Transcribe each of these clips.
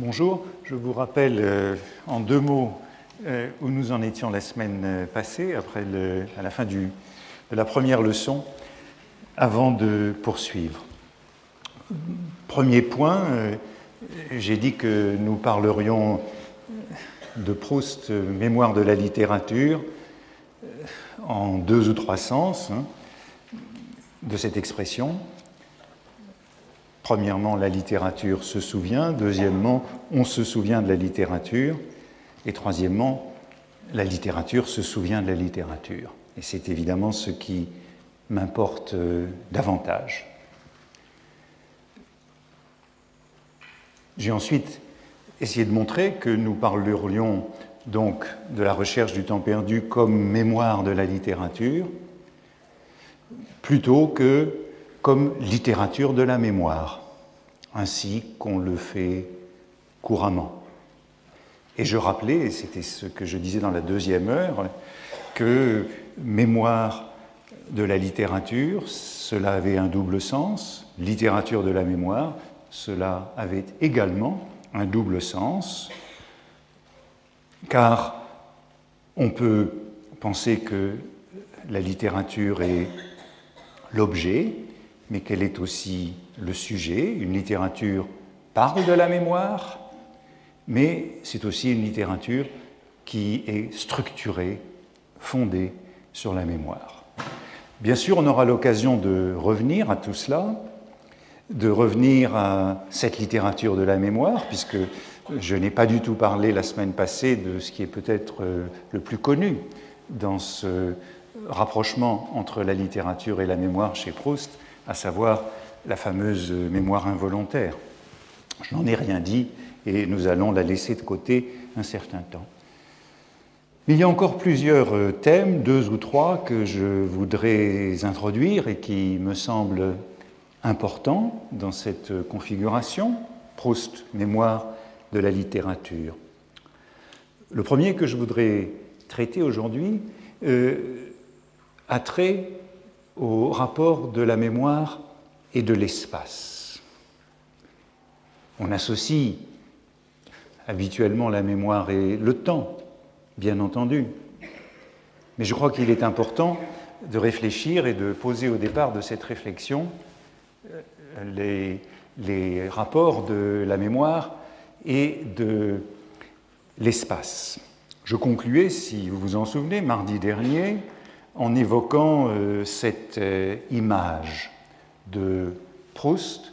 Bonjour, je vous rappelle euh, en deux mots euh, où nous en étions la semaine euh, passée, après à la fin de la première leçon, avant de poursuivre. Premier point, j'ai dit que nous parlerions de Proust, mémoire de la littérature, en deux ou trois sens hein, de cette expression. Premièrement, la littérature se souvient. Deuxièmement, on se souvient de la littérature. Et troisièmement, la littérature se souvient de la littérature. Et c'est évidemment ce qui m'importe euh, davantage. J'ai ensuite essayé de montrer que nous parlerions donc de la recherche du temps perdu comme mémoire de la littérature, plutôt que comme littérature de la mémoire, ainsi qu'on le fait couramment. Et je rappelais, et c'était ce que je disais dans la deuxième heure, que mémoire de la littérature, cela avait un double sens, littérature de la mémoire, cela avait également un double sens, car on peut penser que la littérature est l'objet, mais qu'elle est aussi le sujet. Une littérature parle de la mémoire, mais c'est aussi une littérature qui est structurée, fondée sur la mémoire. Bien sûr, on aura l'occasion de revenir à tout cela, de revenir à cette littérature de la mémoire, puisque je n'ai pas du tout parlé la semaine passée de ce qui est peut-être euh, le plus connu dans ce rapprochement entre la littérature et la mémoire chez Proust, à savoir la fameuse mémoire involontaire. Je n'en ai rien dit et nous allons la laisser de côté un certain temps. Il y a encore plusieurs euh, thèmes, deux ou trois, que je voudrais introduire et qui me semblent importants dans cette configuration. Proust, mémoire de la littérature. Le premier que je voudrais traiter aujourd'hui euh, a trait au rapport de la mémoire et de l'espace. On associe habituellement la mémoire et le temps, bien entendu, mais je crois qu'il est important de réfléchir et de poser au départ de cette réflexion euh, les, les rapports de la mémoire et de l'espace. Je concluais, si vous vous en souvenez, mardi dernier, en évoquant euh, cette euh, image de Proust,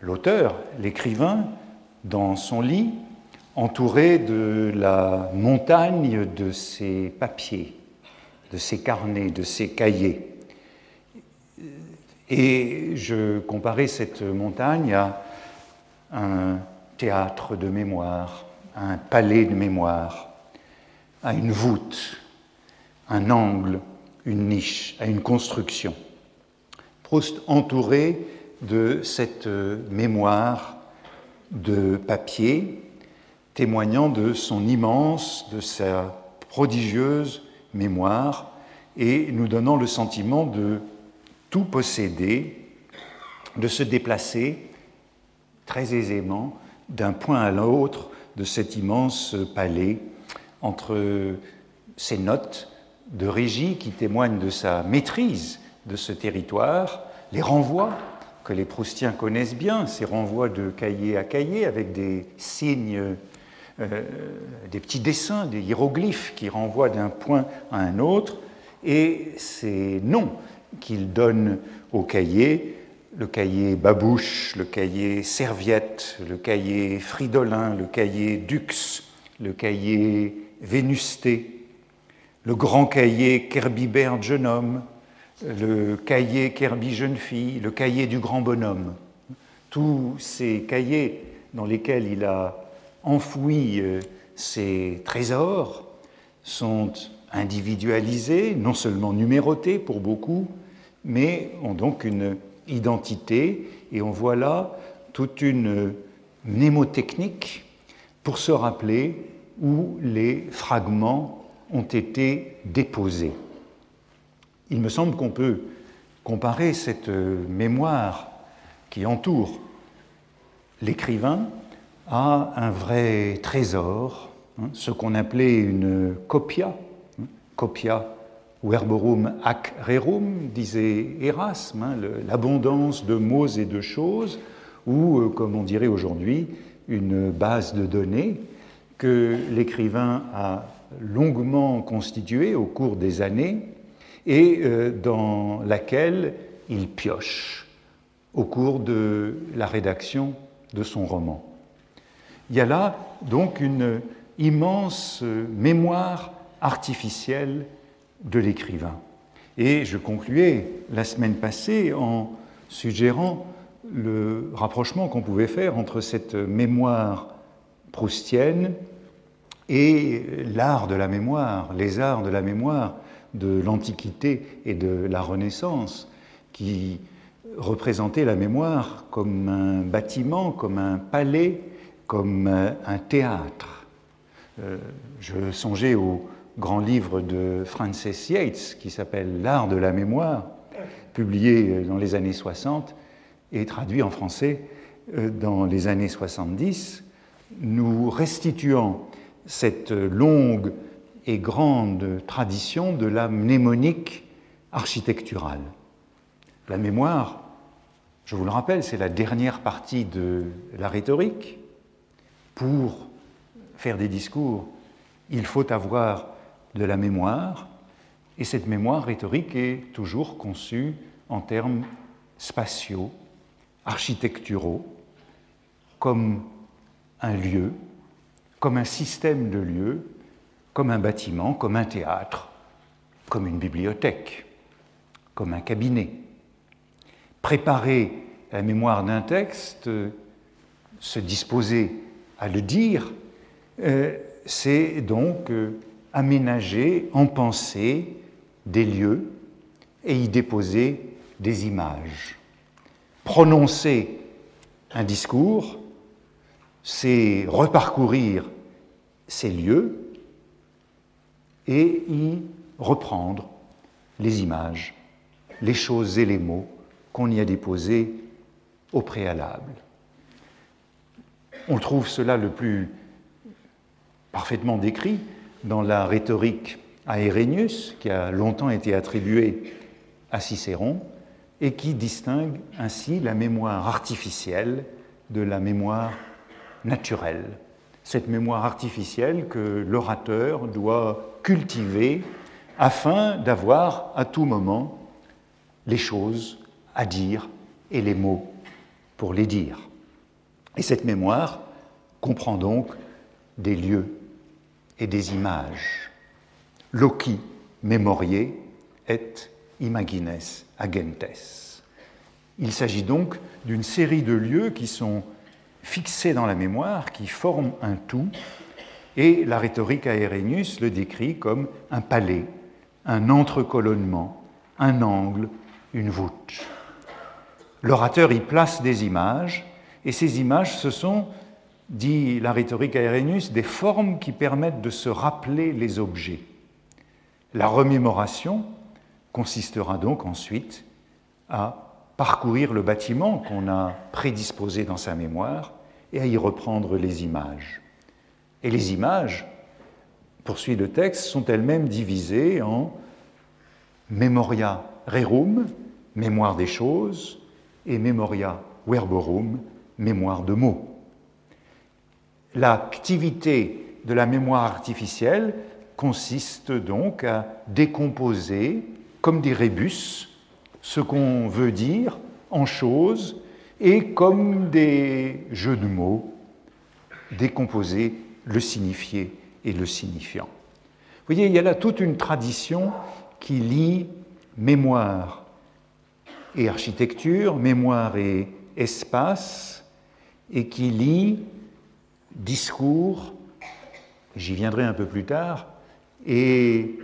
l'auteur, l'écrivain, dans son lit, entouré de la montagne de ses papiers, de ses carnets, de ses cahiers. Et je comparais cette montagne à un théâtre de mémoire, à un palais de mémoire, à une voûte, un angle, une niche, à une construction. Proust entouré de cette mémoire de papier, témoignant de son immense, de sa prodigieuse mémoire, et nous donnant le sentiment de tout posséder, de se déplacer très aisément d'un point à l'autre de cet immense palais, entre ces notes de régie qui témoignent de sa maîtrise de ce territoire, les renvois que les Proustiens connaissent bien, ces renvois de cahier à cahier avec des signes, euh, des petits dessins, des hiéroglyphes qui renvoient d'un point à un autre, et ces noms qu'il donne au cahier le cahier Babouche, le cahier Serviette, le cahier Fridolin, le cahier Dux, le cahier Vénusté, le grand cahier Kerbibert jeune homme, le cahier Kerby jeune fille, le cahier du grand bonhomme. Tous ces cahiers dans lesquels il a enfoui euh, ses trésors sont individualisés, non seulement numérotés pour beaucoup, mais ont donc une identité, et on voit là toute une mnémotechnique pour se rappeler où les fragments ont été déposés. Il me semble qu'on peut comparer cette mémoire qui entoure l'écrivain à un vrai trésor, hein, ce qu'on appelait une copia, hein, copia verborum ac rerum, disait Erasme, hein, l'abondance de mots et de choses, ou, euh, comme on dirait aujourd'hui, une base de données que l'écrivain a longuement constituée au cours des années et euh, dans laquelle il pioche au cours de la rédaction de son roman. Il y a là donc une immense mémoire artificielle de l'écrivain. Et je concluais la semaine passée en suggérant le rapprochement qu'on pouvait faire entre cette mémoire proustienne et l'art de la mémoire, les arts de la mémoire de l'Antiquité et de la Renaissance, qui représentaient la mémoire comme un bâtiment, comme un palais, comme un théâtre. Euh, je songeais au grand livre de Francis Yates qui s'appelle L'art de la mémoire, publié dans les années 60 et traduit en français euh, dans les années 70, nous restituant cette longue et grande tradition de la mnémonique architecturale. La mémoire, je vous le rappelle, c'est la dernière partie de la rhétorique. Pour faire des discours, il faut avoir de la mémoire, et cette mémoire rhétorique est toujours conçue en termes spatiaux, architecturaux, comme un lieu, comme un système de lieux, comme un bâtiment, comme un théâtre, comme une bibliothèque, comme un cabinet. Préparer la mémoire d'un texte, se disposer à le dire, euh, c'est donc euh, aménager en pensée des lieux et y déposer des images. Prononcer un discours, c'est reparcourir ces lieux et y reprendre les images, les choses et les mots qu'on y a déposés au préalable. On trouve cela le plus parfaitement décrit dans la rhétorique à Irénius, qui a longtemps été attribuée à Cicéron, et qui distingue ainsi la mémoire artificielle de la mémoire naturelle. Cette mémoire artificielle que l'orateur doit cultiver afin d'avoir à tout moment les choses à dire et les mots pour les dire. Et cette mémoire comprend donc des lieux et des images. Loci memoriae et imagines agentes. Il s'agit donc d'une série de lieux qui sont fixés dans la mémoire, qui forment un tout, et la rhétorique à le décrit comme un palais, un entrecolonnement, un angle, une voûte. L'orateur y place des images, et ces images, ce sont dit la rhétorique à des formes qui permettent de se rappeler les objets. La remémoration consistera donc ensuite à parcourir le bâtiment qu'on a prédisposé dans sa mémoire et à y reprendre les images. Et les images, poursuit le texte, sont elles-mêmes divisées en memoria rerum, mémoire des choses, et memoria verborum, mémoire de mots l'activité de la mémoire artificielle consiste donc à décomposer, comme des rébus, ce qu'on veut dire en choses et comme des jeux de mots, décomposer le signifié et le signifiant. Vous voyez, il y a là toute une tradition qui lie mémoire et architecture, mémoire et espace, et qui lie discours, j'y viendrai un peu plus tard, et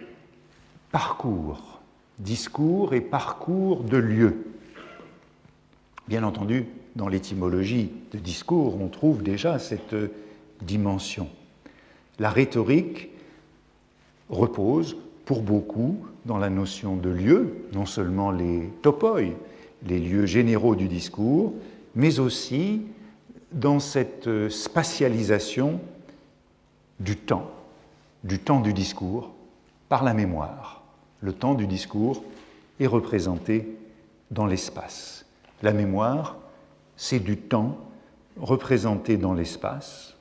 parcours, discours et parcours de lieux. Bien entendu, dans l'étymologie de discours, on trouve déjà cette dimension. La rhétorique repose pour beaucoup dans la notion de lieu, non seulement les topoi, les lieux généraux du discours, mais aussi dans cette spatialisation du temps, du temps du discours, par la mémoire. Le temps du discours est représenté dans l'espace. La mémoire, c'est du temps représenté dans l'espace.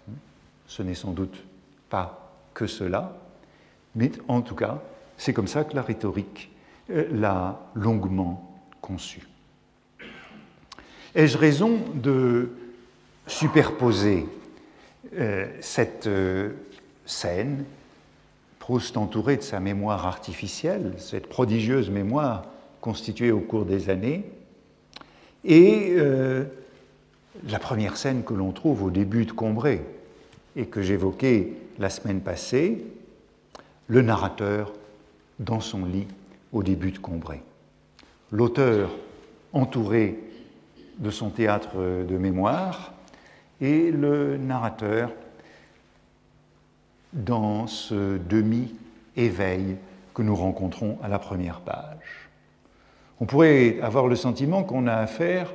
Ce n'est sans doute pas que cela, mais en tout cas, c'est comme ça que la rhétorique euh, l'a longuement conçue. Ai-je raison de superposer euh, cette euh, scène, Proust entouré de sa mémoire artificielle, cette prodigieuse mémoire constituée au cours des années, et la première scène que l'on trouve au début de Combray et que j'évoquais la semaine passée, le narrateur dans son lit au début de Combray. L'auteur entouré de son théâtre de mémoire et le narrateur dans ce demi-éveil que nous rencontrons à la première page. On pourrait avoir le sentiment qu'on a affaire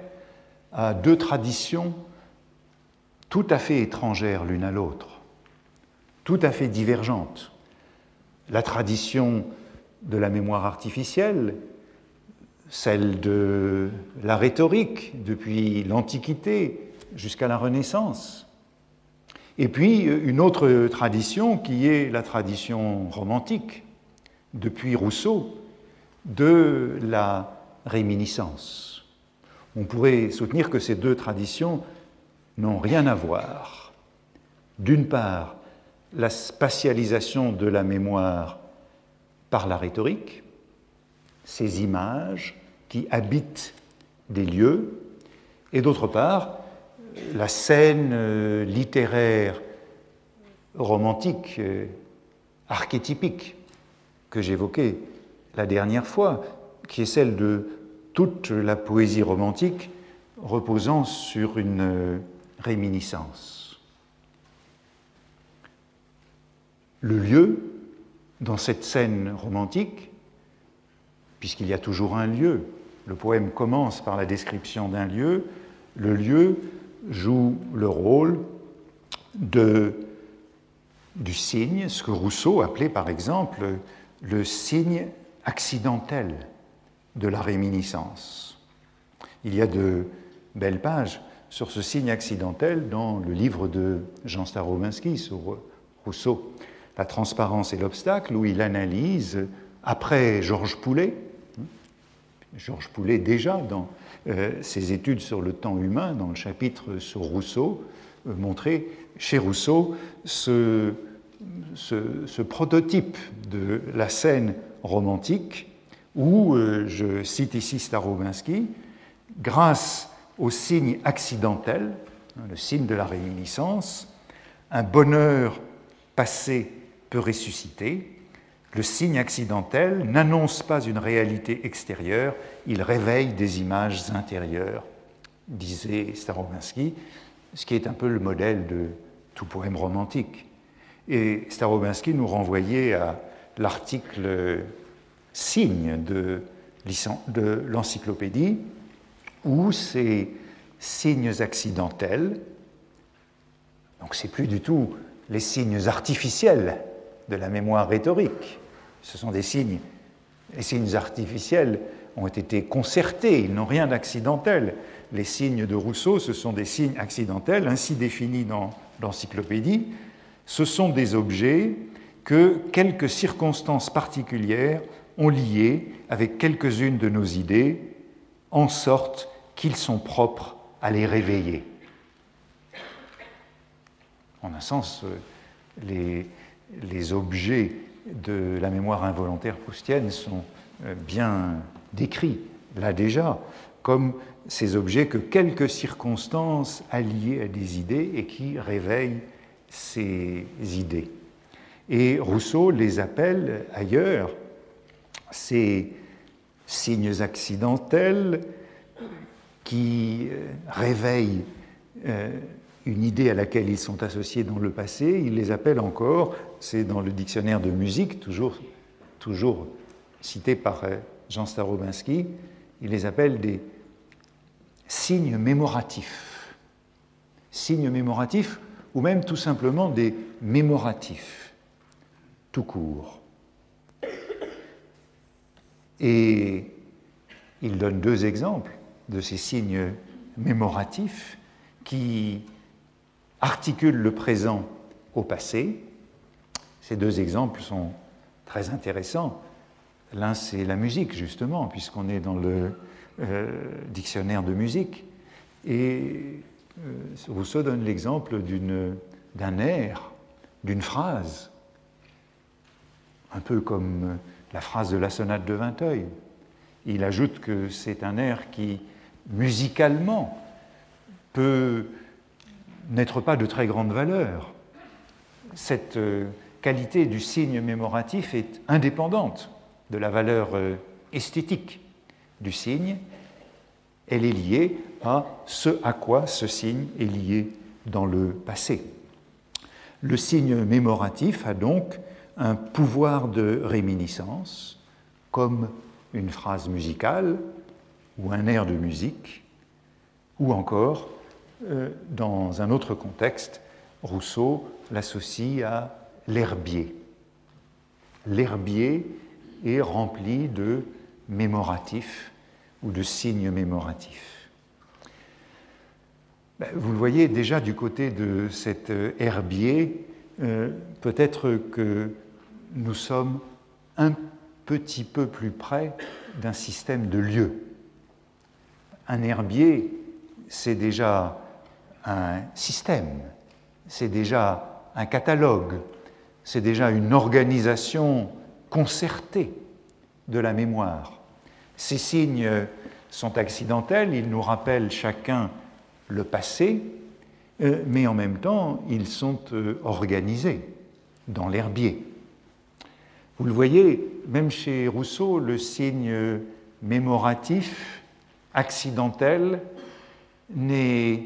à deux traditions tout à fait étrangères l'une à l'autre, tout à fait divergentes. La tradition de la mémoire artificielle, celle de la rhétorique depuis l'Antiquité jusqu'à la Renaissance, et puis une autre tradition qui est la tradition romantique, depuis Rousseau, de la réminiscence. On pourrait soutenir que ces deux traditions n'ont rien à voir. D'une part, la spatialisation de la mémoire par la rhétorique, ces images qui habitent des lieux, et d'autre part, la scène euh, littéraire romantique, euh, archétypique, que j'évoquais la dernière fois, qui est celle de toute la poésie romantique reposant sur une euh, réminiscence. Le lieu, dans cette scène romantique, puisqu'il y a toujours un lieu, le poème commence par la description d'un lieu, le lieu joue le rôle du signe, ce que Rousseau appelait par exemple le signe accidentel de la réminiscence. Il y a de belles pages sur ce signe accidentel dans le livre de Jean Starobinski sur Rousseau, La transparence et l'obstacle, où il analyse, après Georges Poulet, Georges Poulet déjà dans euh, ses études sur le temps humain, dans le chapitre sur Rousseau, euh, montrer chez Rousseau ce, prototype de la scène romantique où, euh, je cite ici Starobinski, grâce au signe accidentel, hein, le signe de la réminiscence, un bonheur passé peut ressusciter. Le signe accidentel n'annonce pas une réalité extérieure, il réveille des images intérieures, disait Starobinski, ce qui est un peu le modèle de tout poème romantique. Et Starobinski nous renvoyait à l'article signe de, l'encyclopédie où ces signes accidentels, donc c'est plus du tout les signes artificiels de la mémoire rhétorique, ce sont des signes, les signes artificiels ont été concertés, ils n'ont rien d'accidentel. Les signes de Rousseau, ce sont des signes accidentels, ainsi définis dans l'encyclopédie. Ce sont des objets que quelques circonstances particulières ont lié avec quelques-unes de nos idées, en sorte qu'ils sont propres à les réveiller. En un sens, euh, les, objets de la mémoire involontaire proustienne sont euh, bien décrits, là déjà, comme ces objets que quelques circonstances alliées à des idées et qui réveillent ces idées. Et Rousseau les appelle ailleurs ces signes accidentels qui euh, réveillent euh, une idée à laquelle ils sont associés dans le passé, il les appelle encore, c'est dans le dictionnaire de musique, toujours, toujours cité par euh, Jean Starobinski, il les appelle des signes mémoratifs. signes mémoratifs ou même tout simplement des mémoratifs, tout court. Et il donne deux exemples de ces signes mémoratifs qui articulent le présent au passé. Ces deux exemples sont très intéressants. L'un, c'est la musique, justement, puisqu'on est dans le euh, dictionnaire de musique. Et euh, Rousseau donne l'exemple d'un air, d'une phrase, un peu comme la phrase de la sonate de Vinteuil. Il ajoute que c'est un air qui, musicalement, peut n'être pas de très grande valeur. Cette euh, qualité du signe mémoratif est indépendante de la valeur euh, esthétique du signe. Elle est liée à ce à quoi ce signe est lié dans le passé. Le signe mémoratif a donc un pouvoir de réminiscence, comme une phrase musicale ou un air de musique, ou encore, euh, dans un autre contexte, Rousseau l'associe à l'herbier. L'herbier est rempli de mémoratifs ou de signes mémoratifs. Ben, vous le voyez déjà du côté de cet euh, herbier, euh, peut-être que nous sommes un petit peu plus près d'un système de lieux. Un herbier, c'est déjà un système, c'est déjà un catalogue, c'est déjà une organisation concertée de la mémoire. Ces signes sont accidentels, ils nous rappellent chacun le passé, euh, mais en même temps, ils sont euh, organisés dans l'herbier. Vous le voyez, même chez Rousseau, le signe mémoratif, accidentel, n'est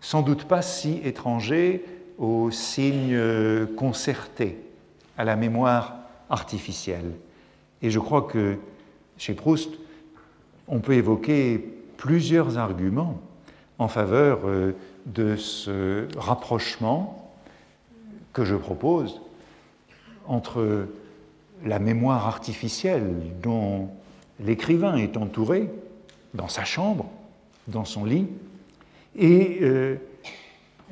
sans doute pas si étranger au signe concerté, à la mémoire artificielle. Et je crois que chez Proust, on peut évoquer plusieurs arguments en faveur euh, de ce rapprochement que je propose entre la mémoire artificielle dont l'écrivain est entouré dans sa chambre, dans son lit, et euh,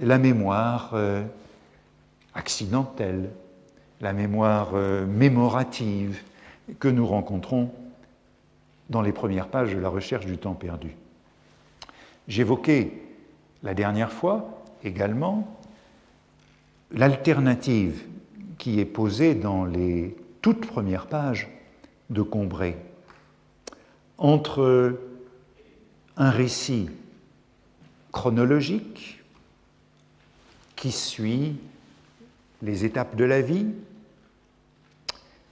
la mémoire euh, accidentelle, la mémoire euh, mémorative que nous rencontrons dans les premières pages de la recherche du temps perdu. J'évoquais la dernière fois également l'alternative qui est posée dans les toutes premières pages de Combray entre un récit chronologique qui suit les étapes de la vie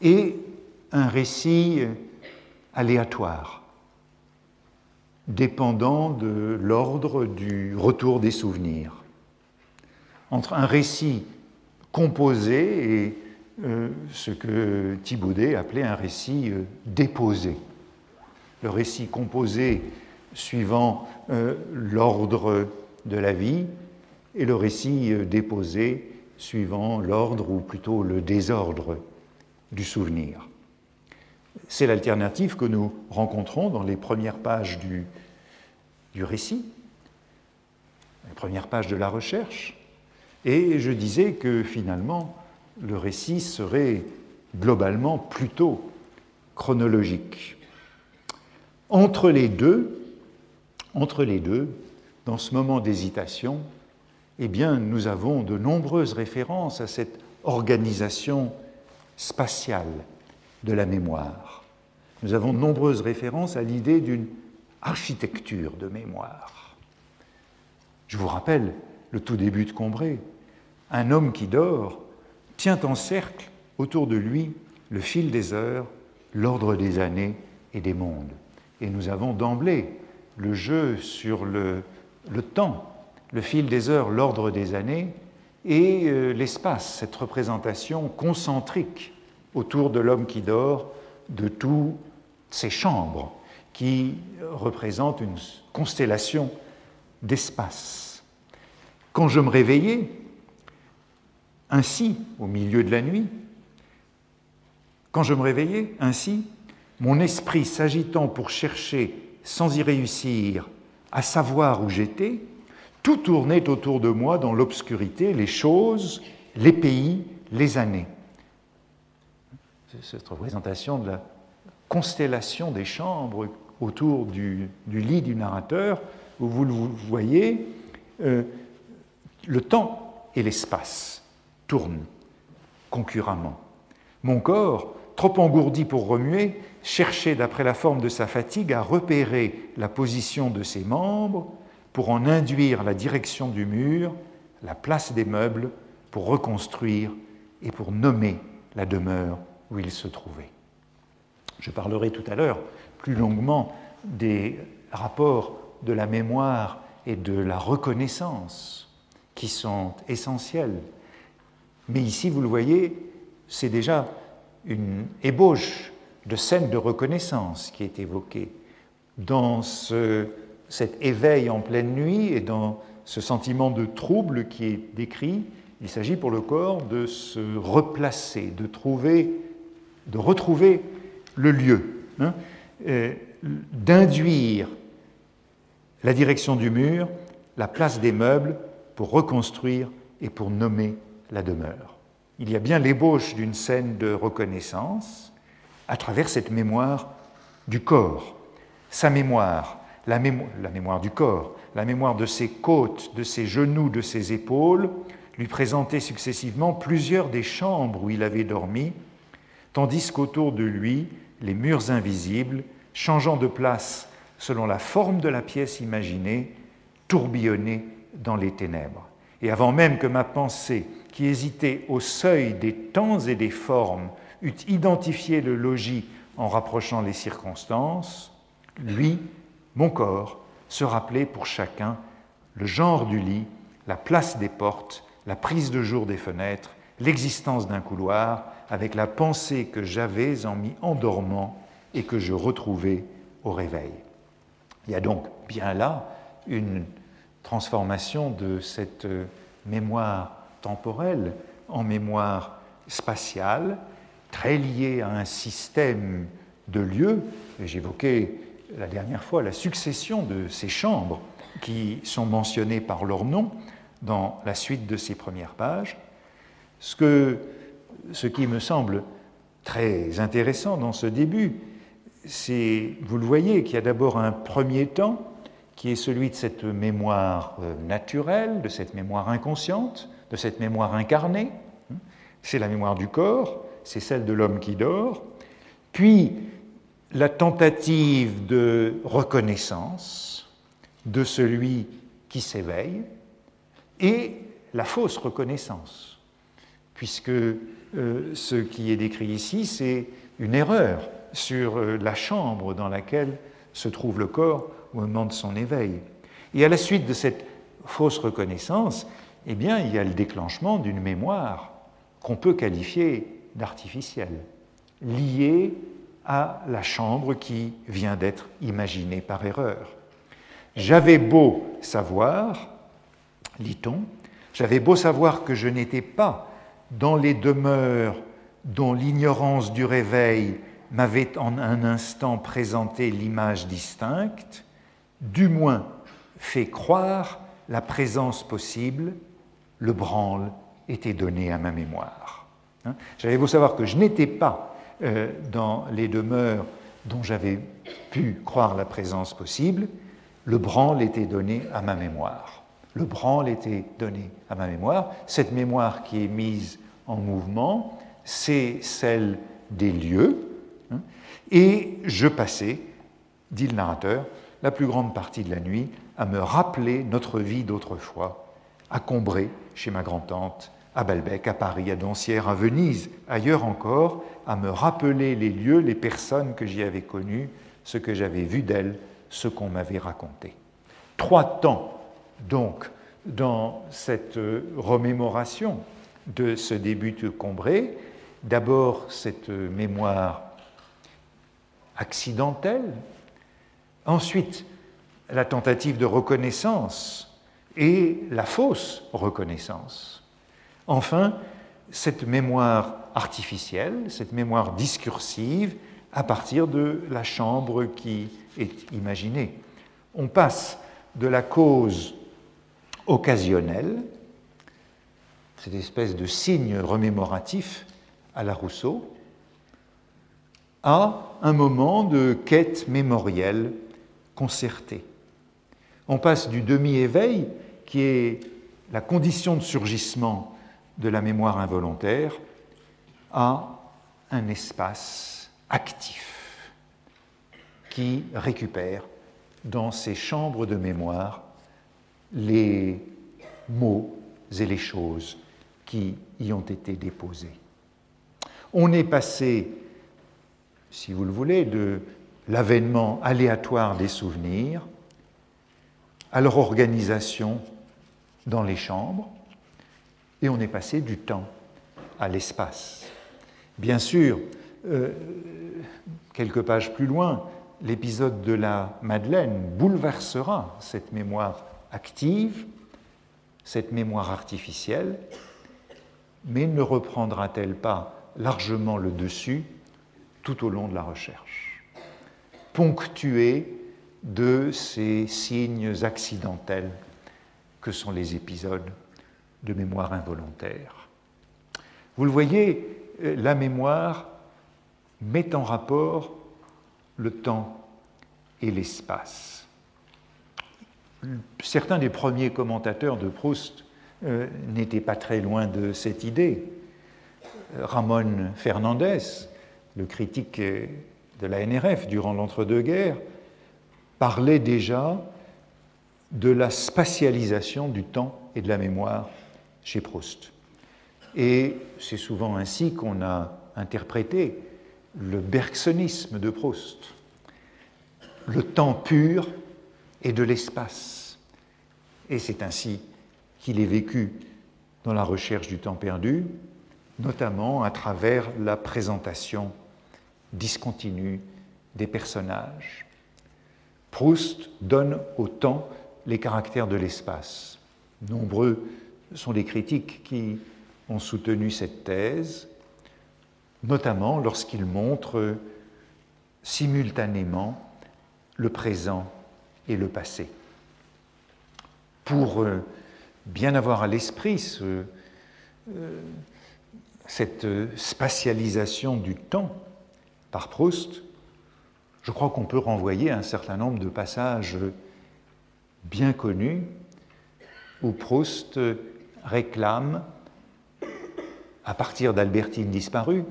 et un récit aléatoire, dépendant de l'ordre du retour des souvenirs. Entre un récit composé et ce que Thibaudet appelait un récit euh, déposé. Le récit composé suivant euh, l'ordre de la vie et le récit déposé suivant l'ordre ou plutôt le désordre du souvenir. C'est l'alternative que nous rencontrons dans les premières pages du, du récit, les premières pages de la recherche. Et je disais que finalement, le récit serait globalement plutôt chronologique. Entre les deux, entre les deux, dans ce moment d'hésitation, eh bien, nous avons de nombreuses références à cette organisation spatiale de la mémoire. Nous avons de nombreuses références à l'idée d'une architecture de mémoire. Je vous rappelle le tout début de Combray. Un homme qui dort tient en cercle autour de lui le fil des heures, l'ordre des années et des mondes. Et nous avons d'emblée le jeu sur le, temps le fil des heures, l'ordre des années, et euh, l'espace, cette représentation concentrique autour de l'homme qui dort de toutes ces chambres qui représentent une constellation d'espace. Quand je me réveillais, ainsi, au milieu de la nuit, quand je me réveillais, ainsi, mon esprit s'agitant pour chercher, sans y réussir, à savoir où j'étais, tout tournait autour de moi dans l'obscurité, les choses, les pays, les années. Cette représentation de la constellation des chambres autour du, lit du narrateur, où vous le voyez, euh, le temps et l'espace tournent concurremment. Mon corps, trop engourdi pour remuer, cherchait, d'après la forme de sa fatigue, à repérer la position de ses membres pour en induire la direction du mur, la place des meubles, pour reconstruire et pour nommer la demeure où il se trouvait. Je parlerai tout à l'heure plus longuement des rapports de la mémoire et de la reconnaissance qui sont essentiels. Mais ici, vous le voyez, c'est déjà une ébauche de scène de reconnaissance qui est évoquée. Dans ce, cet éveil en pleine nuit et dans ce sentiment de trouble qui est décrit, il s'agit pour le corps de se replacer, de, trouver, de retrouver le lieu, hein, euh, d'induire la direction du mur, la place des meubles pour reconstruire et pour nommer la demeure. Il y a bien l'ébauche d'une scène de reconnaissance à travers cette mémoire du corps. Sa mémoire, la, la mémoire du corps, la mémoire de ses côtes, de ses genoux, de ses épaules, lui présentait successivement plusieurs des chambres où il avait dormi, tandis qu'autour de lui, les murs invisibles, changeant de place selon la forme de la pièce imaginée, tourbillonnaient dans les ténèbres. Et avant même que ma pensée, qui hésitait au seuil des temps et des formes, eût identifié le logis en rapprochant les circonstances, lui, mon corps, se rappelait pour chacun le genre du lit, la place des portes, la prise de jour des fenêtres, l'existence d'un couloir, avec la pensée que j'avais en m'y endormant et que je retrouvais au réveil. Il y a donc bien là une transformation de cette euh, mémoire temporelle en mémoire spatiale, très liée à un système de lieux. J'évoquais la dernière fois la succession de ces chambres qui sont mentionnées par leur nom dans la suite de ces premières pages. Ce, que, ce qui me semble très intéressant dans ce début, c'est, vous le voyez, qu'il y a d'abord un premier temps qui est celui de cette mémoire euh, naturelle, de cette mémoire inconsciente, de cette mémoire incarnée. C'est la mémoire du corps, c'est celle de l'homme qui dort. Puis la tentative de reconnaissance de celui qui s'éveille et la fausse reconnaissance, puisque euh, ce qui est décrit ici, c'est une erreur sur euh, la chambre dans laquelle se trouve le corps au moment de son éveil. Et à la suite de cette fausse reconnaissance, eh bien, il y a le déclenchement d'une mémoire qu'on peut qualifier d'artificielle, liée à la chambre qui vient d'être imaginée par erreur. J'avais beau savoir, lit-on, j'avais beau savoir que je n'étais pas dans les demeures dont l'ignorance du réveil m'avait en un instant présenté l'image distincte, du moins fait croire la présence possible, le branle était donné à ma mémoire. Hein. j'avais beau savoir que je n'étais pas euh, dans les demeures dont j'avais pu croire la présence possible, le branle était donné à ma mémoire. Le branle était donné à ma mémoire. Cette mémoire qui est mise en mouvement, c'est celle des lieux. Hein. et je passais, dit le narrateur, la plus grande partie de la nuit à me rappeler notre vie d'autrefois, à Combray, chez ma grand-tante, à Balbec, à Paris, à Doncières, à Venise, ailleurs encore, à me rappeler les lieux, les personnes que j'y avais connues, ce que j'avais vu d'elles, ce qu'on m'avait raconté. Trois temps, donc, dans cette remémoration de ce début de Combray. D'abord, cette mémoire accidentelle, Ensuite, la tentative de reconnaissance et la fausse reconnaissance. Enfin, cette mémoire artificielle, cette mémoire discursive, à partir de la chambre qui est imaginée. On passe de la cause occasionnelle, cette espèce de signe remémoratif à la Rousseau, à un moment de quête mémorielle concertée. On passe du demi-éveil, qui est la condition de surgissement de la mémoire involontaire, à un espace actif qui récupère dans ses chambres de mémoire les mots et les choses qui y ont été déposés. On est passé, si vous le voulez, de l'avènement aléatoire des souvenirs à leur organisation dans les chambres, et on est passé du temps à l'espace. Bien sûr, euh, quelques pages plus loin, l'épisode de la Madeleine bouleversera cette mémoire active, cette mémoire artificielle, mais ne reprendra-t-elle pas largement le dessus tout au long de la recherche, ponctuée de ces signes accidentels que sont les épisodes de mémoire involontaire. Vous le voyez, euh, la mémoire met en rapport le temps et l'espace. Certains des premiers commentateurs de Proust euh, n'étaient pas très loin de cette idée. Ramon Fernandez, le critique de la NRF durant l'entre-deux-guerres, parlait déjà de la spatialisation du temps et de la mémoire chez Proust. Et c'est souvent ainsi qu'on a interprété le bergsonisme de Proust, le temps pur et de l'espace. Et c'est ainsi qu'il est vécu dans la recherche du temps perdu, notamment à travers la présentation discontinue des personnages. Proust donne au temps les caractères de l'espace. Nombreux sont les critiques qui ont soutenu cette thèse, notamment lorsqu'il montre simultanément le présent et le passé. Pour euh, bien avoir à l'esprit euh, cette spatialisation du temps par Proust, je crois qu'on peut renvoyer un certain nombre de passages bien connus où Proust réclame, à partir d'Albertine disparue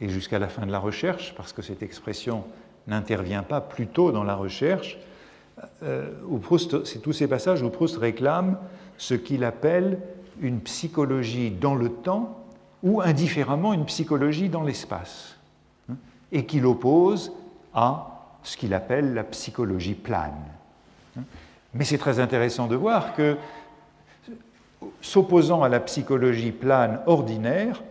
et jusqu'à la fin de la recherche, parce que cette expression n'intervient pas plus tôt dans la recherche, euh, c'est tous ces passages où Proust réclame ce qu'il appelle une psychologie dans le temps ou indifféremment une psychologie dans l'espace, et qu'il oppose à ce qu'il appelle la psychologie plane. Mais c'est très intéressant de voir que, s'opposant à la psychologie plane ordinaire,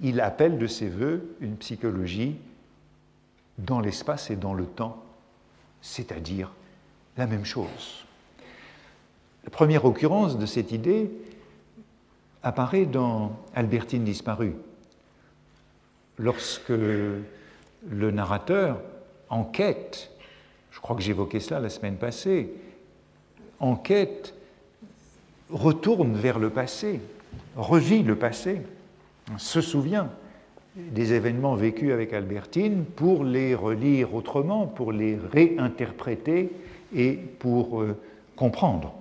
il appelle de ses voeux une psychologie dans l'espace et dans le temps, c'est-à-dire la même chose. La première occurrence de cette idée apparaît dans Albertine disparue, lorsque le narrateur enquête, je crois que j'évoquais cela la semaine passée, enquête, retourne vers le passé, revit le passé, se souvient des événements vécus avec Albertine pour les relire autrement, pour les réinterpréter et pour euh, comprendre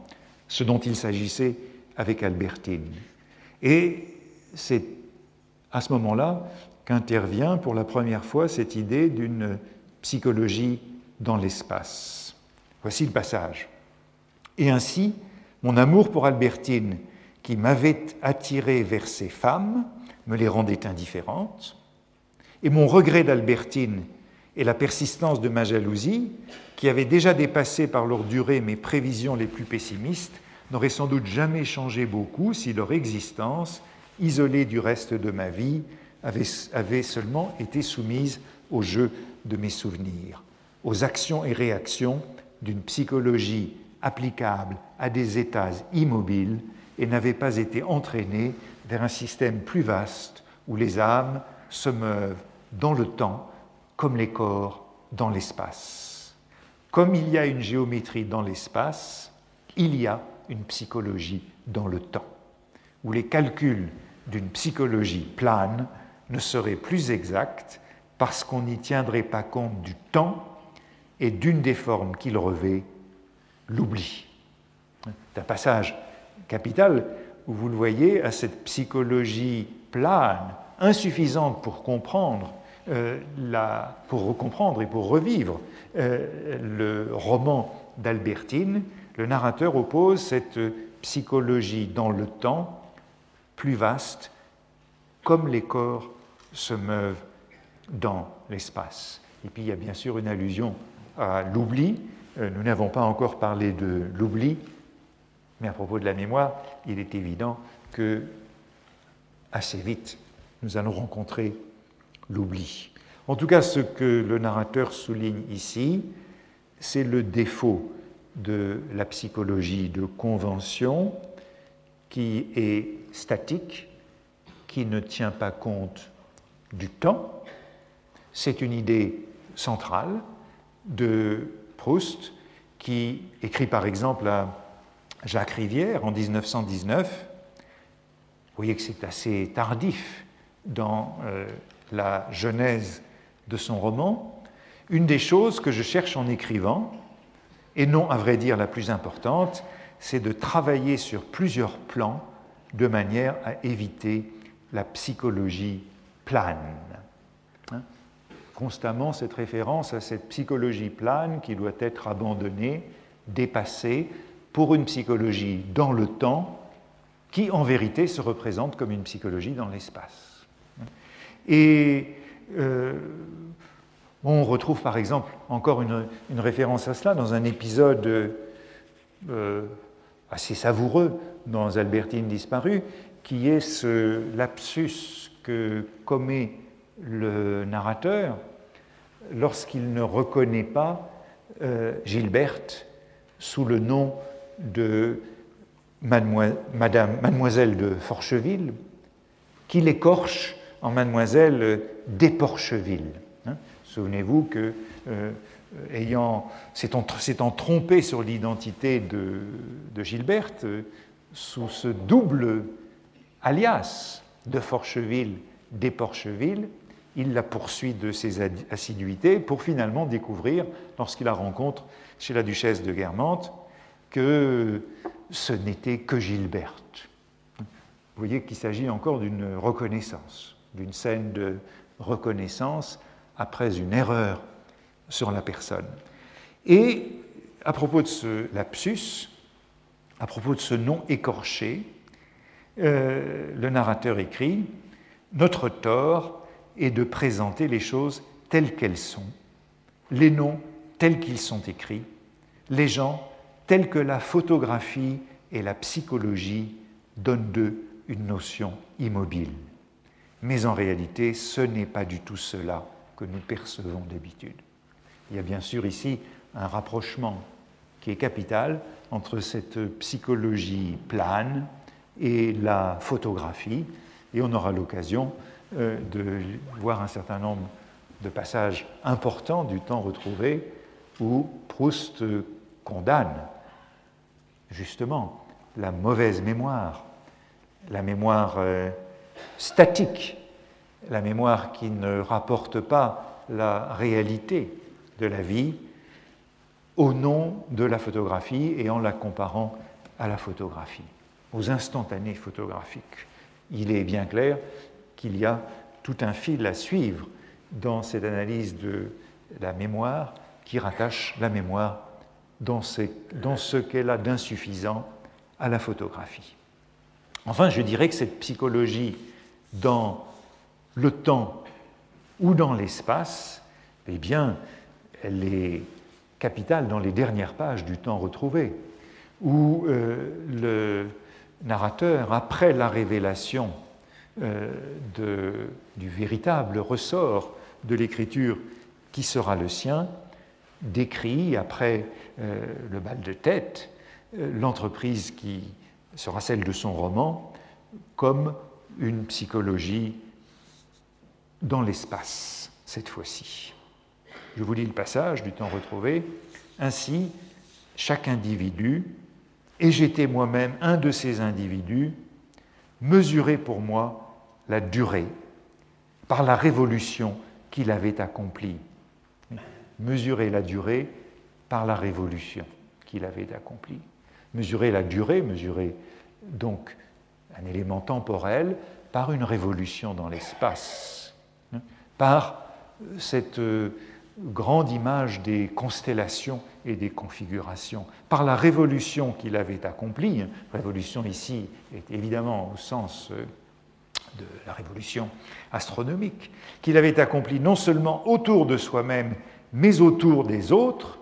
ce dont il s'agissait avec Albertine. Et c'est à ce moment-là qu'intervient pour la première fois cette idée d'une psychologie dans l'espace. Voici le passage. Et ainsi, mon amour pour Albertine, qui m'avait attiré vers ces femmes, me les rendait indifférentes, et mon regret d'Albertine et la persistance de ma jalousie, qui avait déjà dépassé par leur durée mes prévisions les plus pessimistes, n'auraient sans doute jamais changé beaucoup si leur existence, isolée du reste de ma vie, avait, seulement été soumise au jeu de mes souvenirs, aux actions et réactions d'une psychologie applicable à des états immobiles et n'avait pas été entraîné vers un système plus vaste où les âmes se meuvent dans le temps comme les corps dans l'espace. Comme il y a une géométrie dans l'espace, il y a une psychologie dans le temps, où les calculs d'une psychologie plane ne seraient plus exacts parce qu'on n'y tiendrait pas compte du temps et d'une des formes qu'il revêt, l'oubli. C'est un passage capital où vous le voyez à cette psychologie plane, insuffisante pour comprendre, euh, pour comprendre et pour revivre euh, le roman d'Albertine, le narrateur oppose cette psychologie dans le temps plus vaste, comme les corps se meuvent dans l'espace. Et puis il y a bien sûr une allusion à l'oubli. Euh, nous n'avons pas encore parlé de l'oubli, mais à propos de la mémoire, il est évident que assez vite, nous allons rencontrer l'oubli. En tout cas, ce que le narrateur souligne ici, c'est le défaut de la psychologie de convention qui est statique, qui ne tient pas compte du temps. C'est une idée centrale de Proust qui écrit par exemple à Jacques Rivière en 1919. Vous voyez que c'est assez tardif dans euh, la genèse de son roman. Une des choses que je cherche en écrivant, et non à vrai dire la plus importante, c'est de travailler sur plusieurs plans de manière à éviter la psychologie plane. Hein? Constamment cette référence à cette psychologie plane qui doit être abandonnée, dépassée, pour une psychologie dans le temps qui en vérité se représente comme une psychologie dans l'espace. Et euh, on retrouve par exemple encore une, référence à cela dans un épisode euh, assez savoureux dans Albertine disparue, qui est ce lapsus que commet le narrateur lorsqu'il ne reconnaît pas euh, Gilberte sous le nom de Madame, Mademoiselle de Forcheville, qu'il écorche en Mademoiselle d'Éporcheville. Hein. Souvenez-vous que, euh, ayant, s'étant trompé sur l'identité de, de, Gilberte, euh, sous ce double alias de Forcheville, d'Éporcheville, il la poursuit de ses assiduités pour finalement découvrir, lorsqu'il la rencontre chez la duchesse de Guermantes, que ce n'était que Gilberte. Vous voyez qu'il s'agit encore d'une reconnaissance, d'une scène de reconnaissance après une erreur sur la personne. Et à propos de ce lapsus, à propos de ce nom écorché, euh, le narrateur écrit Notre tort est de présenter les choses telles qu'elles sont, les noms tels qu'ils sont écrits, les gens tels que la photographie et la psychologie donnent d'eux une notion immobile. Mais en réalité, ce n'est pas du tout cela que nous percevons d'habitude. Il y a bien sûr ici un rapprochement qui est capital entre cette psychologie plane et la photographie, et on aura l'occasion euh, de voir un certain nombre de passages importants du temps retrouvé où Proust condamne justement la mauvaise mémoire, la mémoire euh, statique, la mémoire qui ne rapporte pas la réalité de la vie au nom de la photographie et en la comparant à la photographie, aux instantanés photographiques. Il est bien clair qu'il y a tout un fil à suivre dans cette analyse de la mémoire qui rattache la mémoire dans ce, qu'elle a d'insuffisant à la photographie. Enfin, je dirais que cette psychologie dans le temps ou dans l'espace, eh bien, elle est capitale dans les dernières pages du temps retrouvé, où euh, le narrateur, après la révélation euh, du véritable ressort de l'écriture qui sera le sien, décrit, après euh, le bal de tête, euh, l'entreprise qui sera celle de son roman comme une psychologie dans l'espace, cette fois-ci. Je vous lis le passage du temps retrouvé. Ainsi, chaque individu, et j'étais moi-même un de ces individus, mesurait pour moi la durée par la révolution qu'il avait accomplie. Mesurer la durée par la révolution qu'il avait accomplie. Mesurer la durée, mesurer donc un élément temporel par une révolution dans l'espace, par cette euh, grande image des constellations et des configurations, par la révolution qu'il avait accomplie. Révolution ici est évidemment au sens euh, de la révolution astronomique, qu'il avait accomplie non seulement autour de soi-même, mais autour des autres,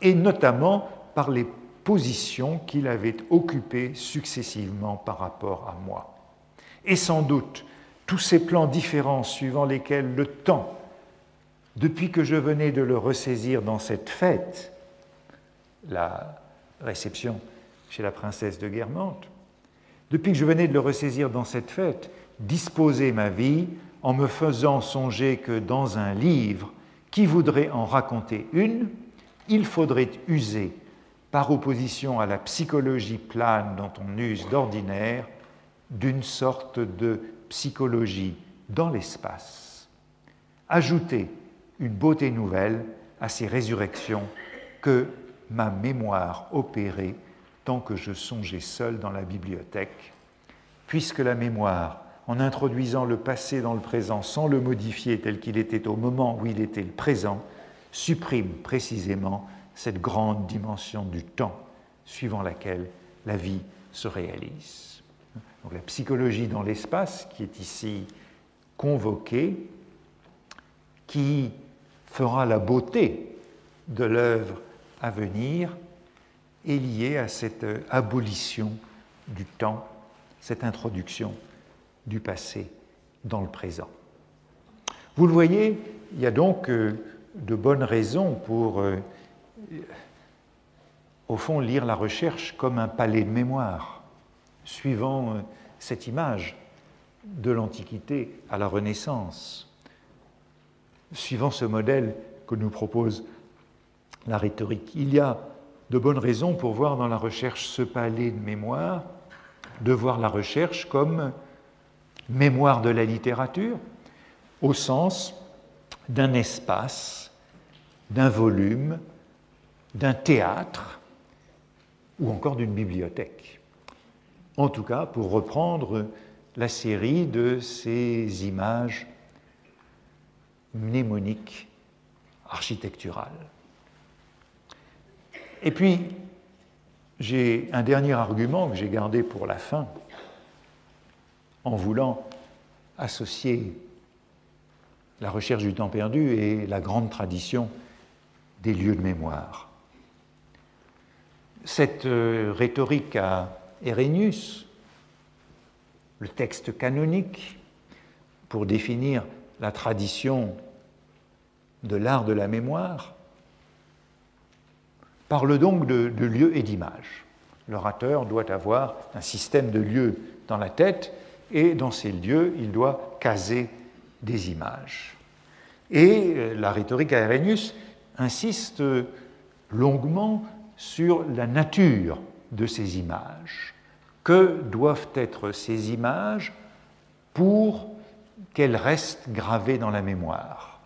et notamment par les positions qu'il avait occupées successivement par rapport à moi. Et sans doute, tous ces plans différents suivant lesquels le temps, depuis que je venais de le ressaisir dans cette fête, la réception chez la princesse de Guermantes, depuis que je venais de le ressaisir dans cette fête, disposer ma vie en me faisant songer que dans un livre qui voudrait en raconter une, il faudrait user, par opposition à la psychologie plane dont on use d'ordinaire, d'une sorte de psychologie dans l'espace. Ajouter une beauté nouvelle à ces résurrections que ma mémoire opérait tant que je songeais seul dans la bibliothèque, puisque la mémoire, en introduisant le passé dans le présent sans le modifier tel qu'il était au moment où il était le présent, supprime précisément cette grande dimension du temps suivant laquelle la vie se réalise. Donc la psychologie dans l'espace qui est ici convoquée, qui fera la beauté de l'œuvre à venir, est liée à cette abolition du temps, cette introduction du passé dans le présent. Vous le voyez, il y a donc euh, de bonnes raisons pour, euh, au fond, lire la recherche comme un palais de mémoire, suivant euh, cette image de l'Antiquité à la Renaissance, suivant ce modèle que nous propose la rhétorique. Il y a de bonnes raisons pour voir dans la recherche ce palais de mémoire, de voir la recherche comme mémoire de la littérature, au sens d'un espace, d'un volume, d'un théâtre ou encore d'une bibliothèque. En tout cas, pour reprendre la série de ces images mnémoniques architecturales. Et puis, j'ai un dernier argument que j'ai gardé pour la fin, en voulant associer la recherche du temps perdu et la grande tradition des lieux de mémoire. Cette euh, rhétorique à Erénius, le texte canonique pour définir la tradition de l'art de la mémoire, parle donc de, lieux et d'images. L'orateur doit avoir un système de lieux dans la tête et dans ces lieux, il doit caser des images. Et euh, la rhétorique à insiste longuement sur la nature de ces images. Que doivent être ces images pour qu'elles restent gravées dans la mémoire,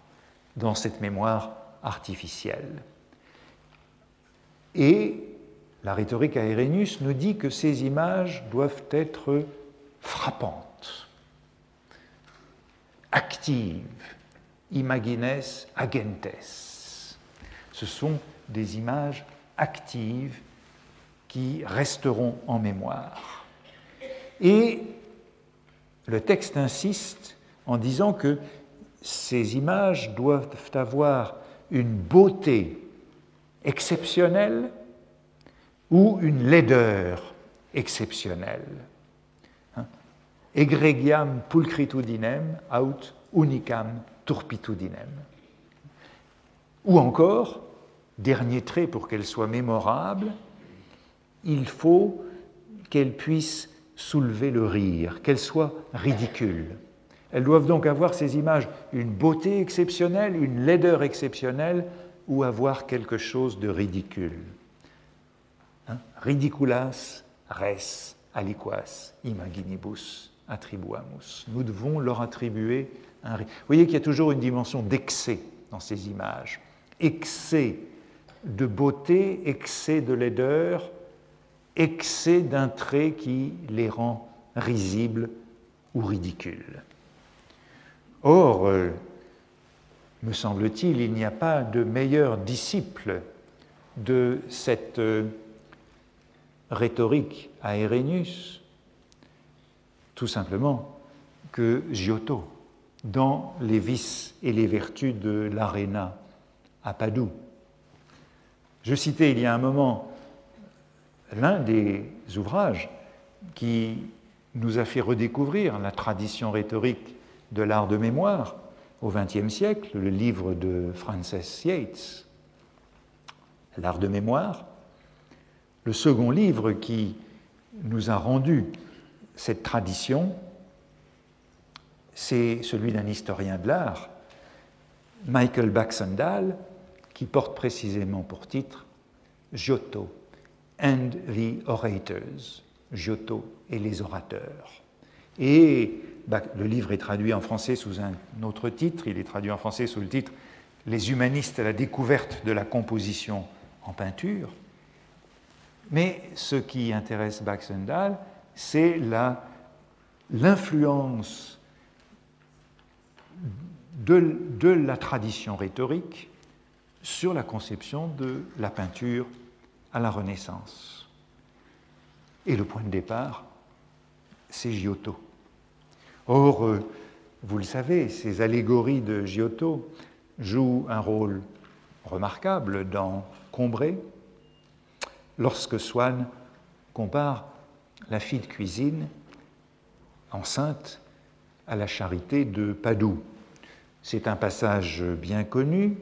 dans cette mémoire artificielle Et la rhétorique à nous dit que ces images doivent être frappantes, actives, imagines agentes. Ce sont des images actives qui resteront en mémoire. Et le texte insiste en disant que ces images doivent avoir une beauté exceptionnelle ou une laideur exceptionnelle egregiam pulcritudinem aut unicam turpitudinem. Ou encore, dernier trait pour qu'elle soit mémorable, il faut qu'elle puisse soulever le rire, qu'elle soit ridicule. Elles doivent donc avoir ces images une beauté exceptionnelle, une laideur exceptionnelle, ou avoir quelque chose de ridicule. Hein? Ridiculas res aliquas imaginibus attribuamus. Nous devons leur attribuer un. Vous voyez qu'il y a toujours une dimension d'excès dans ces images. Excès de beauté, excès de laideur, excès d'un trait qui les rend risibles ou ridicules. Or, euh, me semble-t-il, il n'y a pas de meilleur disciple de cette euh, rhétorique à Erénius, tout simplement, que Giotto, dans les vices et les vertus de l'Arena à Padoue. Je citais il y a un moment l'un des ouvrages qui nous a fait redécouvrir la tradition rhétorique de l'art de mémoire au XXe siècle, le livre de Frances Yates, L'art de mémoire. Le second livre qui nous a rendu cette tradition, c'est celui d'un historien de l'art, Michael Baxendale, qui porte précisément pour titre Giotto and the Orators, Giotto et les orateurs. Le livre est traduit en français sous un autre titre, il est traduit en français sous le titre Les humanistes à la découverte de la composition en peinture. Mais ce qui intéresse Baxendale, c'est l'influence de la tradition rhétorique sur la conception de la peinture à la Renaissance. Et le point de départ, c'est Giotto. Or, euh, vous le savez, ces allégories de Giotto jouent un rôle remarquable dans Combray, lorsque Swann compare la fille de cuisine enceinte à la charité de Padoue. C'est un passage bien connu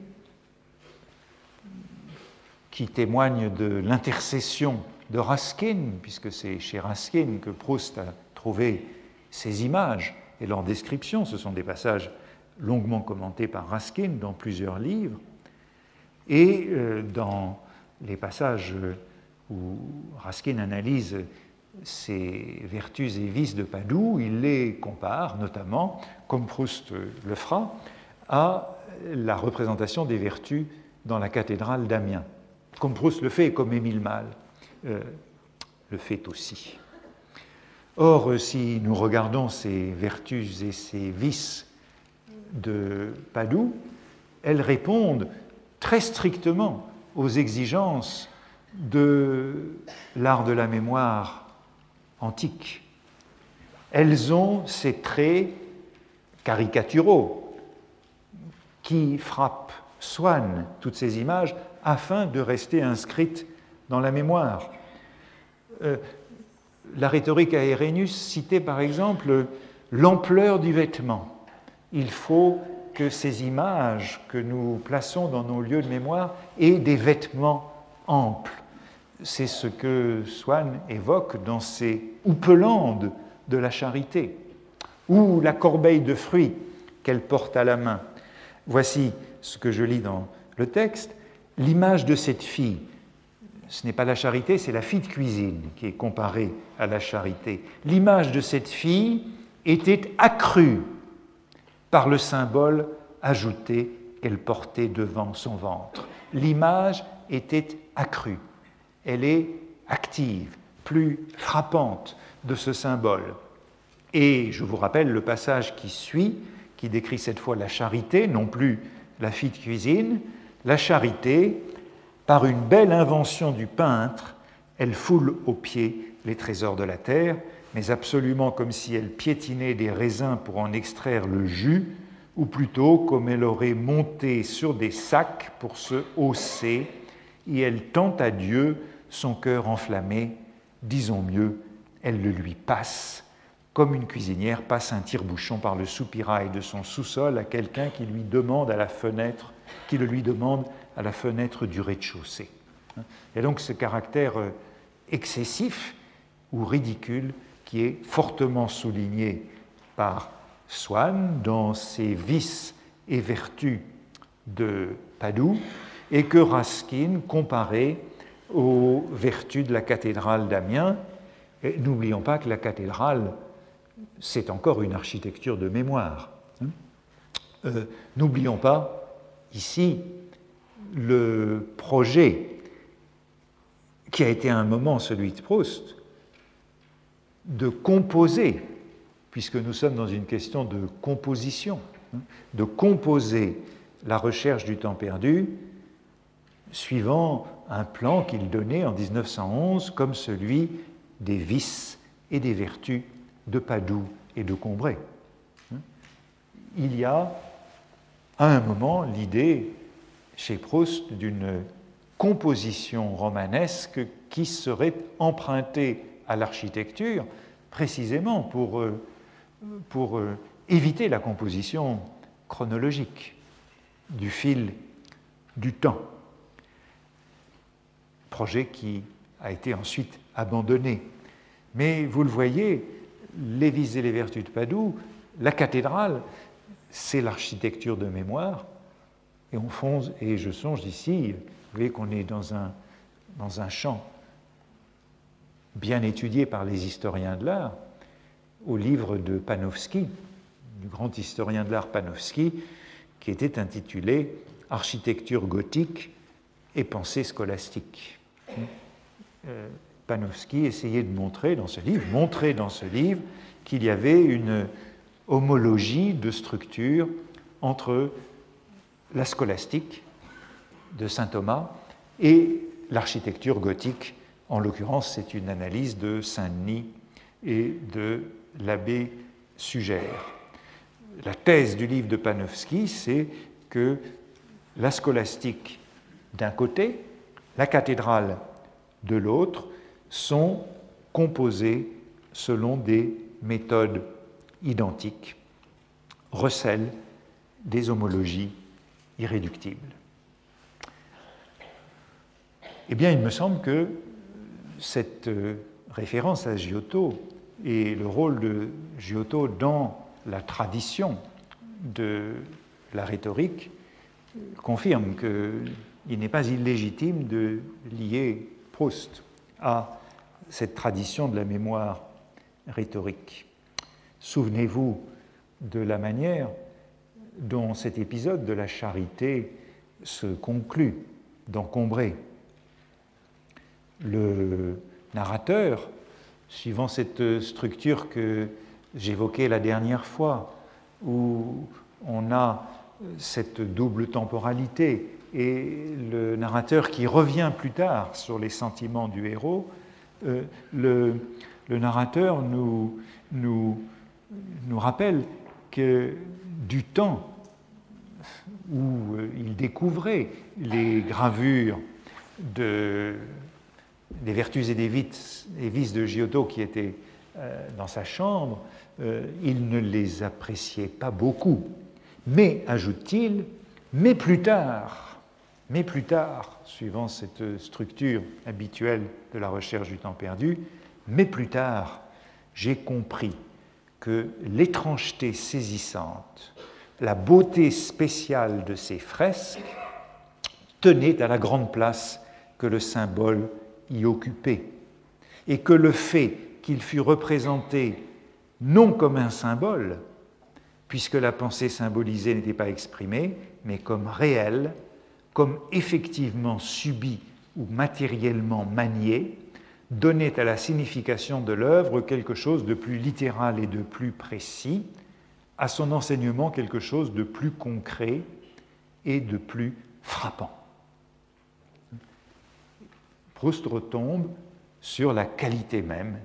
qui témoigne de l'intercession de Raskin, puisque c'est chez Raskin que Proust a trouvé ces images et leurs descriptions. Ce sont des passages longuement commentés par Raskin dans plusieurs livres. Et euh, dans les passages où Raskin analyse ces vertus et vices de Padoue, il les compare notamment, comme Proust le fera, à la représentation des vertus dans la cathédrale d'Amiens comme Proust le fait et comme Émile Malle euh, le fait aussi. Or, euh, si nous regardons ces vertus et ces vices de Padoue, elles répondent très strictement aux exigences de l'art de la mémoire antique. Elles ont ces traits caricaturaux qui frappent Swann, toutes ces images, afin de rester inscrite dans la mémoire. Euh, la rhétorique à Irénus citait par exemple l'ampleur du vêtement. Il faut que ces images que nous plaçons dans nos lieux de mémoire aient des vêtements amples. C'est ce que Swann évoque dans ses houpelandes de la charité, ou la corbeille de fruits qu'elle porte à la main. Voici ce que je lis dans le texte l'image de cette fille, ce n'est pas la charité, c'est la fille de cuisine qui est comparée à la charité. L'image de cette fille était accrue par le symbole ajouté qu'elle portait devant son ventre. L'image était accrue, elle est active, plus frappante de ce symbole. Et je vous rappelle le passage qui suit, qui décrit cette fois la charité, non plus la fille de cuisine, la charité, par une belle invention du peintre, elle foule aux pieds les trésors de la terre, mais absolument comme si elle piétinait des raisins pour en extraire le jus, ou plutôt comme elle aurait monté sur des sacs pour se hausser, et elle tend à Dieu son cœur enflammé, disons mieux, elle le lui passe, comme une cuisinière passe un tire-bouchon par le soupirail de son sous-sol à quelqu'un qui lui demande à la fenêtre qui le lui demande à la fenêtre du rez-de-chaussée. Il y a donc ce caractère euh, excessif ou ridicule qui est fortement souligné par Swann dans ses vices et vertus de Padoue et que Raskin comparait aux vertus de la cathédrale d'Amiens. N'oublions pas que la cathédrale, c'est encore une architecture de mémoire. Hein. Euh, n'oublions pas ici le projet qui a été à un moment celui de Proust, de composer, puisque nous sommes dans une question de composition, hein, de composer la recherche du temps perdu suivant un plan qu'il donnait en 1911 comme celui des vices et des vertus de Padoue et de Combray. Hein. Il y a à un moment l'idée chez Proust d'une composition romanesque qui serait empruntée à l'architecture précisément pour, euh, euh, éviter la composition chronologique du fil du temps. Projet qui a été ensuite abandonné. Mais vous le voyez, les vies et les vertus de Padoue, la cathédrale, c'est l'architecture de mémoire. Et on fonce, et je songe ici, vous voyez qu'on est dans un, dans un champ bien étudié par les historiens de l'art, au livre de Panofsky, du grand historien de l'art Panofsky, qui était intitulé Architecture gothique et pensée scolastique. Euh, Panofsky essayait de montrer dans ce livre, montrer dans ce livre qu'il y avait une homologie de structure entre la scolastique de saint Thomas et l'architecture gothique. En l'occurrence, c'est une analyse de Saint-Denis et de l'abbé Sugère. La thèse du livre de Panofsky, c'est que la scolastique d'un côté, la cathédrale de l'autre, sont composées selon des méthodes identiques, recèlent des homologies irréductibles. Eh bien, il me semble que cette euh, référence à Giotto et le rôle de Giotto dans la tradition de la rhétorique confirme qu'il n'est pas illégitime de lier Proust à cette tradition de la mémoire rhétorique. Souvenez-vous de la manière dont cet épisode de la charité se conclut dans Combray. Le narrateur, suivant cette structure que j'évoquais la dernière fois, où on a cette double temporalité et le narrateur qui revient plus tard sur les sentiments du héros, euh, le, narrateur nous rappelle que du temps où euh, il découvrait les gravures de, des vertus et des vices, de Giotto qui étaient euh, dans sa chambre, il ne les appréciait pas beaucoup. Mais, ajoute-t-il, mais plus tard, mais plus tard, suivant cette structure habituelle de la recherche du temps perdu, mais plus tard, j'ai compris que l'étrangeté saisissante, la beauté spéciale de ces fresques tenait à la grande place que le symbole y occupait, et que le fait qu'il fût représenté non comme un symbole, puisque la pensée symbolisée n'était pas exprimée, mais comme réelle, comme effectivement subie ou matériellement maniée, donnait à la signification de l'œuvre quelque chose de plus littéral et de plus précis, à son enseignement quelque chose de plus concret et de plus frappant. Proust retombe sur la qualité même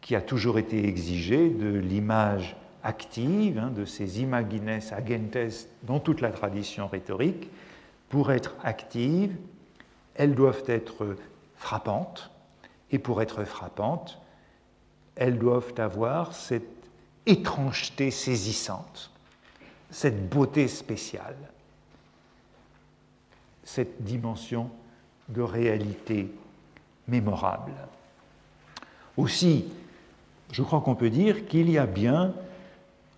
qui a toujours été exigée de l'image active, hein, de ces imagines agentes dans toute la tradition rhétorique, pour être actives, elles doivent être frappantes, et pour être frappantes, elles doivent avoir cette étrangeté saisissante, cette beauté spéciale. cette dimension de réalité mémorable. Aussi, je crois qu'on peut dire qu'il y a bien,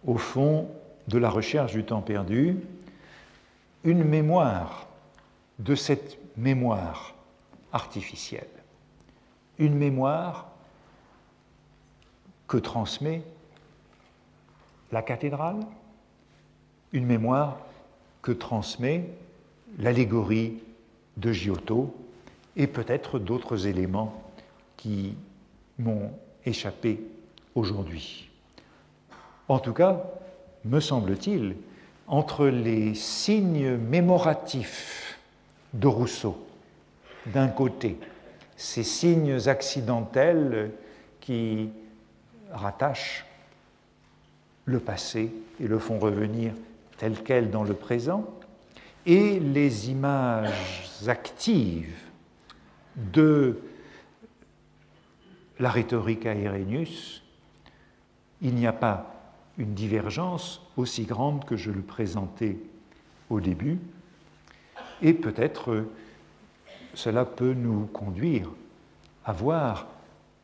au fond de la recherche du temps perdu, une mémoire de cette mémoire artificielle, une mémoire que transmet la cathédrale, une mémoire que transmet l'allégorie de Giotto et peut-être d'autres éléments qui m'ont échappé aujourd'hui. En tout cas, me semble-t-il, entre les signes mémoratifs de Rousseau, d'un côté, ces signes accidentels qui rattachent le passé et le font revenir tel quel dans le présent, et les images actives de la rhétorique à Irénius, il n'y a pas une divergence aussi grande que je le présentais au début, et peut-être cela peut nous conduire à voir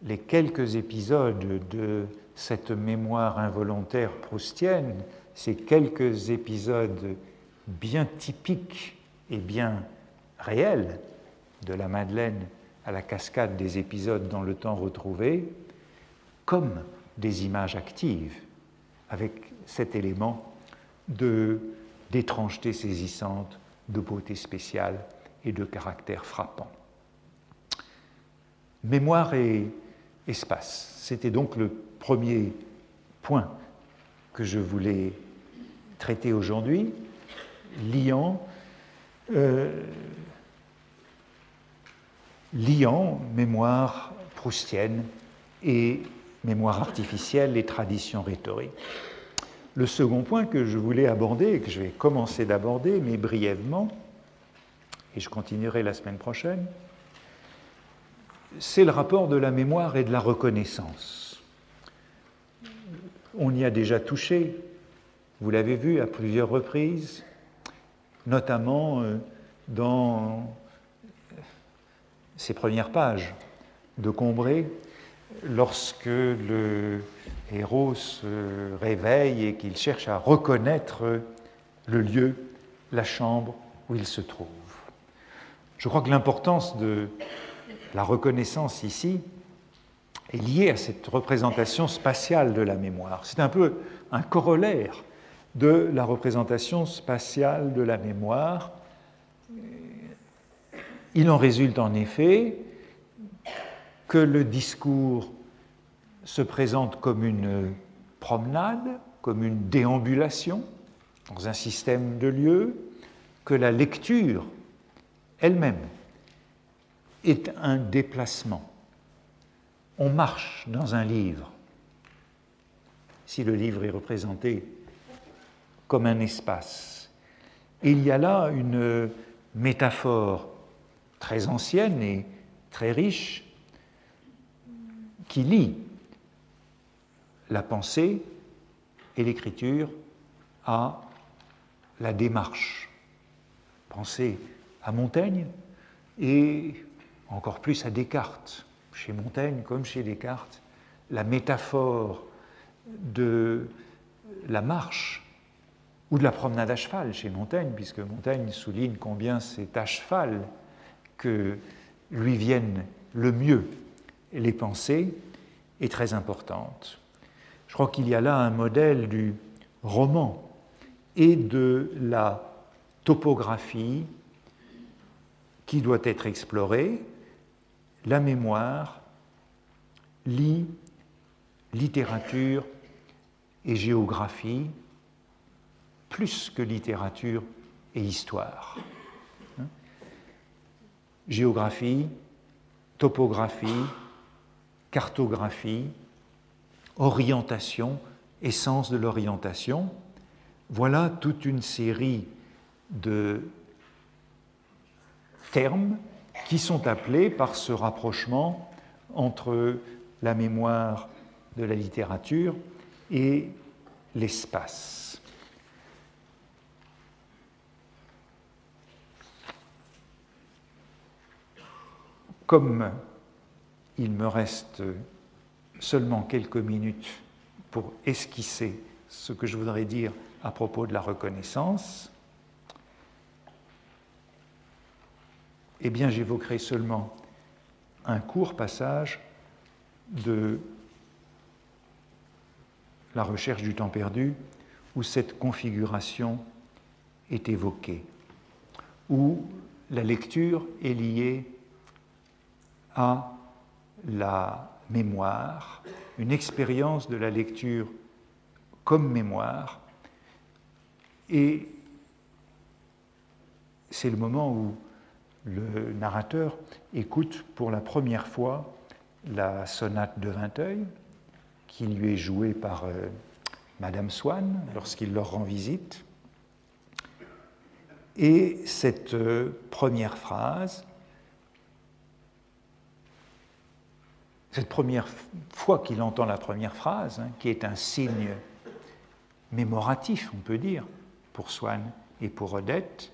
les quelques épisodes de cette mémoire involontaire proustienne, ces quelques épisodes bien typiques et bien réels de la Madeleine à la cascade des épisodes dans le temps retrouvé, comme des images actives, avec cet élément d'étrangeté saisissante, de beauté spéciale et de caractère frappant. Mémoire et espace, c'était donc le premier point que je voulais traiter aujourd'hui, liant, euh, liant mémoire proustienne et mémoire artificielle et tradition rhétorique. Le second point que je voulais aborder, et que je vais commencer d'aborder, mais brièvement, et je continuerai la semaine prochaine, c'est le rapport de la mémoire et de la reconnaissance. On y a déjà touché, vous l'avez vu à plusieurs reprises, notamment euh, dans ces premières pages de Combray, lorsque le héros se réveille et qu'il cherche à reconnaître le lieu, la chambre où il se trouve. Je crois que l'importance de la reconnaissance ici est liée à cette représentation spatiale de la mémoire. C'est un peu un corollaire de la représentation spatiale de la mémoire. Il en résulte en effet que le discours se présente comme une promenade, comme une déambulation dans un système de lieux, que la lecture elle-même est un déplacement. On marche dans un livre. Si le livre est représenté comme un espace, il y a là une métaphore très ancienne et très riche qui lie la pensée et l'écriture à la démarche. Pensez à Montaigne et encore plus à Descartes. Chez Montaigne comme chez Descartes, la métaphore de la marche ou de la promenade à cheval chez Montaigne, puisque Montaigne souligne combien c'est à cheval que lui viennent le mieux les pensées est très importante. Je crois qu'il y a là un modèle du roman et de la topographie qui doit être explorée. La mémoire lit littérature et géographie plus que littérature et histoire. Hein? Géographie, topographie, cartographie, orientation, essence de l'orientation. Voilà toute une série de termes qui sont appelés par ce rapprochement entre la mémoire de la littérature et l'espace. comme il me reste seulement quelques minutes pour esquisser ce que je voudrais dire à propos de la reconnaissance, eh bien j'évoquerai seulement un court passage de la recherche du temps perdu où cette configuration est évoquée, où la lecture est liée à la mémoire, une expérience de la lecture comme mémoire, et c'est le moment où le narrateur écoute pour la première fois la sonate de Vinteuil, qui lui est jouée par euh, Madame Swann lorsqu'il leur rend visite. Et cette euh, première phrase, cette première fois qu'il entend la première phrase, hein, qui est un signe mémoratif, on peut dire, pour Swann et pour Odette,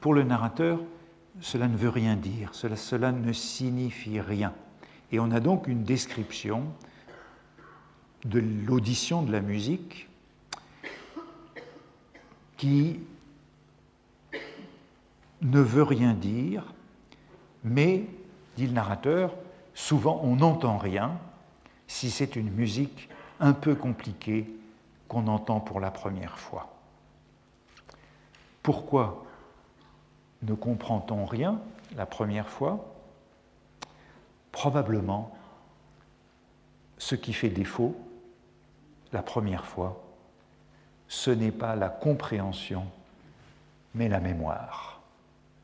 pour le narrateur, cela ne veut rien dire, cela, ne signifie rien. Et on a donc une description de l'audition de la musique qui ne veut rien dire, mais, dit le narrateur, souvent on n'entend rien si c'est une musique un peu compliquée qu'on entend pour la première fois. Pourquoi ne comprend-on rien la première fois? Probablement ce qui fait défaut la première fois, ce n'est pas la compréhension, mais la mémoire,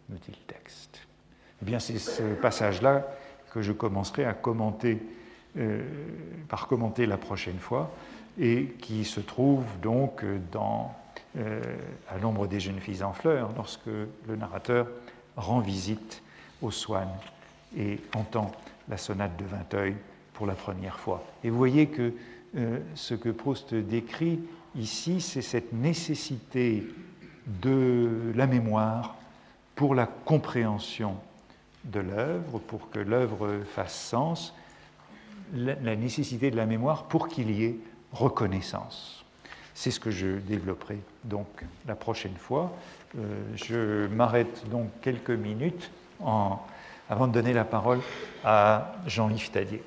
nous dit le texte. Eh bien, c'est ce passage-là que je commencerai à commenter, euh, par commenter la prochaine fois, et qui se trouve donc dans euh, à l'ombre des jeunes filles en fleurs, lorsque le narrateur rend visite aux Swann et entend la sonate de Vinteuil pour la première fois. Et vous voyez que euh, ce que Proust décrit ici, c'est cette nécessité de la mémoire pour la compréhension de l'œuvre, pour que l'œuvre fasse sens, la nécessité de la mémoire pour qu'il y ait reconnaissance. C'est ce que je développerai donc la prochaine fois. Euh, je m'arrête donc quelques minutes avant de donner la parole à Jean-Yves Tadier.